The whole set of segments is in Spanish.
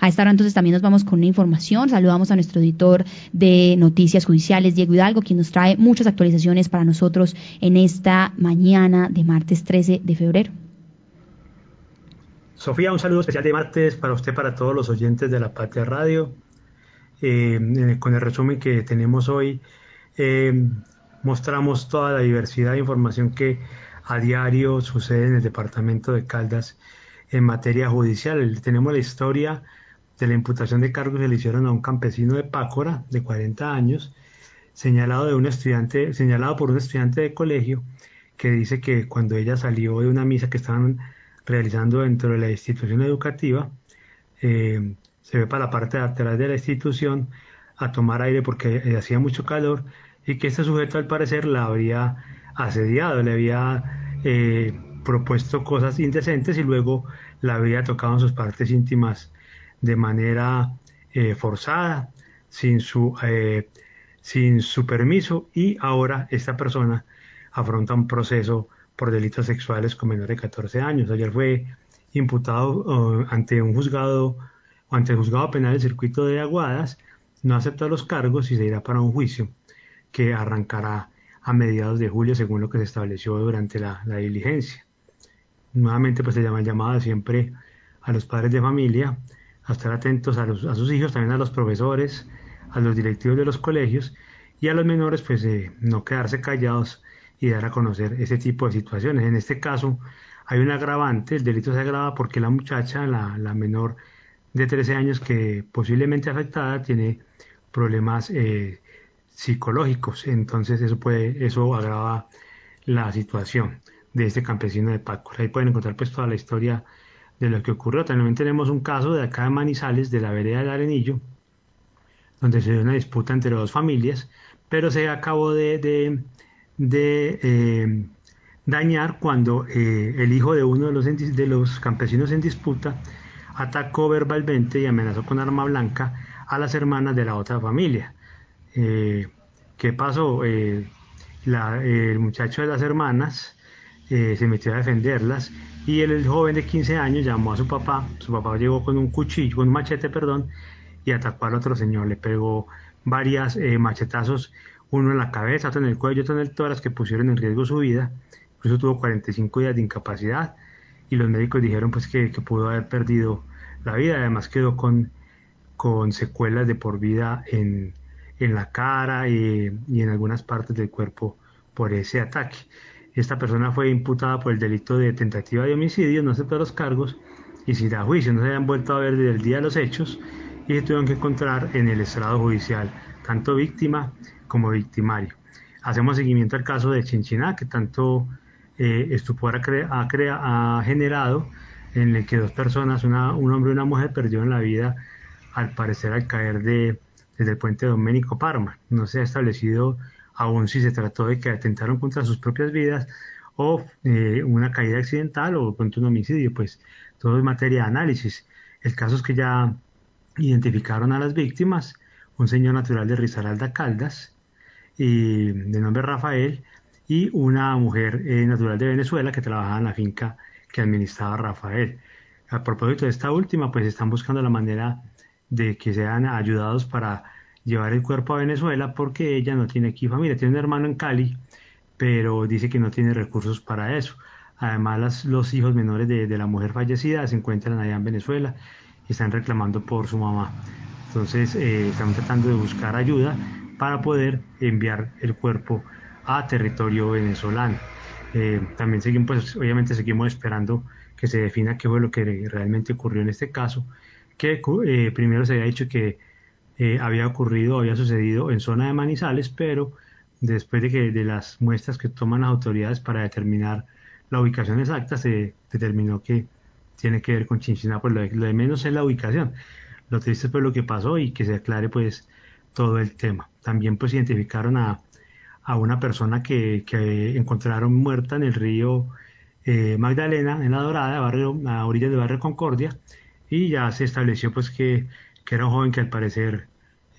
A esta hora entonces también nos vamos con una información. Saludamos a nuestro editor de noticias judiciales, Diego Hidalgo, quien nos trae muchas actualizaciones para nosotros en esta mañana de martes 13 de febrero. Sofía, un saludo especial de martes para usted, para todos los oyentes de la Patria Radio. Eh, con el resumen que tenemos hoy, eh, mostramos toda la diversidad de información que a diario sucede en el departamento de Caldas en materia judicial. Tenemos la historia de la imputación de cargos que le hicieron a un campesino de Pácora de 40 años, señalado, de un estudiante, señalado por un estudiante de colegio que dice que cuando ella salió de una misa que estaban realizando dentro de la institución educativa, eh, se ve para la parte de atrás de la institución a tomar aire porque eh, hacía mucho calor y que este sujeto al parecer la habría asediado, le había eh, propuesto cosas indecentes y luego la había tocado en sus partes íntimas de manera forzada, sin su, sin su permiso y ahora esta persona afronta un proceso por delitos sexuales con menores de 14 años. Ayer fue imputado uh, ante un juzgado, ante el juzgado penal del circuito de Aguadas, no aceptó los cargos y se irá para un juicio que arrancará a mediados de julio según lo que se estableció durante la, diligencia. Nuevamente pues se llama llamada siempre a los padres de familia estar atentos a, a, sus hijos, también a los profesores, a los directivos de los colegios y a los menores pues eh, no quedarse callados y dar a conocer ese tipo de situaciones. En este caso hay un agravante, el delito se agrava porque la muchacha, la, menor de 13 años que posiblemente afectada, tiene problemas eh, psicológicos, entonces eso puede, eso agrava la situación de este campesino de Paco. Ahí pueden encontrar pues toda la historia de lo que ocurrió. También tenemos un caso de acá de Manizales, de la vereda del Arenillo, donde se dio una disputa entre dos familias, pero se acabó de, de eh, dañar cuando eh, el hijo de uno de los, de los campesinos en disputa atacó verbalmente y amenazó con arma blanca a las hermanas de la otra familia. Eh, ¿Qué pasó? el muchacho de las hermanas se metió a defenderlas y el, joven de 15 años llamó a su papá, su papá llegó con un cuchillo, con un machete, perdón, y atacó al otro señor, le pegó varias machetazos uno en la cabeza, otro en el cuello, otro en el tórax, que pusieron en riesgo su vida. Incluso tuvo 45 días de incapacidad y los médicos dijeron pues que, pudo haber perdido la vida. Además quedó con, con secuelas de por vida en, la cara y, en algunas partes del cuerpo por ese ataque. Esta persona fue imputada por el delito de tentativa de homicidio, no aceptó los cargos y sin da juicio. No se habían vuelto a ver desde el día de los hechos y se tuvieron que encontrar en el estrado judicial, tanto víctima como victimario. Hacemos seguimiento al caso de Chinchiná, que tanto eh, estupor ha, ha, generado, en el que dos personas, un hombre y una mujer, perdieron la vida al parecer al caer de, desde el puente Doménico Parma. No se ha establecido aún si se trató de que atentaron contra sus propias vidas o eh, una caída accidental o contra un homicidio, pues todo es materia de análisis. El caso es que ya identificaron a las víctimas, un señor natural de Risaralda Caldas, de nombre Rafael, y una mujer eh, natural de Venezuela que trabajaba en la finca que administraba Rafael. A propósito de esta última, pues están buscando la manera de que sean ayudados para llevar el cuerpo a Venezuela porque ella no tiene aquí familia, tiene un hermano en Cali, pero dice que no tiene recursos para eso. Además, los hijos menores de, la mujer fallecida se encuentran allá en Venezuela y están reclamando por su mamá. Entonces, eh, están tratando de buscar ayuda para poder enviar el cuerpo a territorio venezolano. Eh, también seguimos, pues obviamente seguimos esperando que se defina qué fue lo que realmente ocurrió en este caso, que eh, primero se había dicho que eh, había ocurrido, había sucedido en zona de Manizales, pero después de que de las muestras que toman las autoridades para determinar la ubicación exacta, se determinó que tiene que ver con Chinchiná, pues lo de, menos es la ubicación. Lo triste es pues lo que pasó y que se aclare pues todo el tema. También pues identificaron a, una persona que, encontraron muerta en el río eh, Magdalena, en la Dorada, barrio, a orillas del barrio Concordia, y ya se estableció pues que, era un joven que al parecer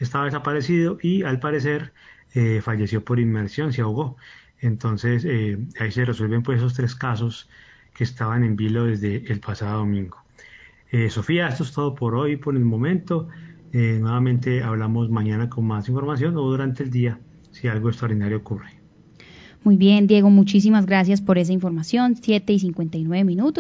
estaba desaparecido y al parecer eh, falleció por inmersión, se ahogó. Entonces eh, ahí se resuelven pues esos tres casos que estaban en vilo desde el pasado domingo. Eh, Sofía, esto es todo por hoy, por el momento. Nuevamente hablamos mañana con más información o durante el día si algo extraordinario ocurre. Muy bien, Diego, muchísimas gracias por esa información. 7 y 59 minutos.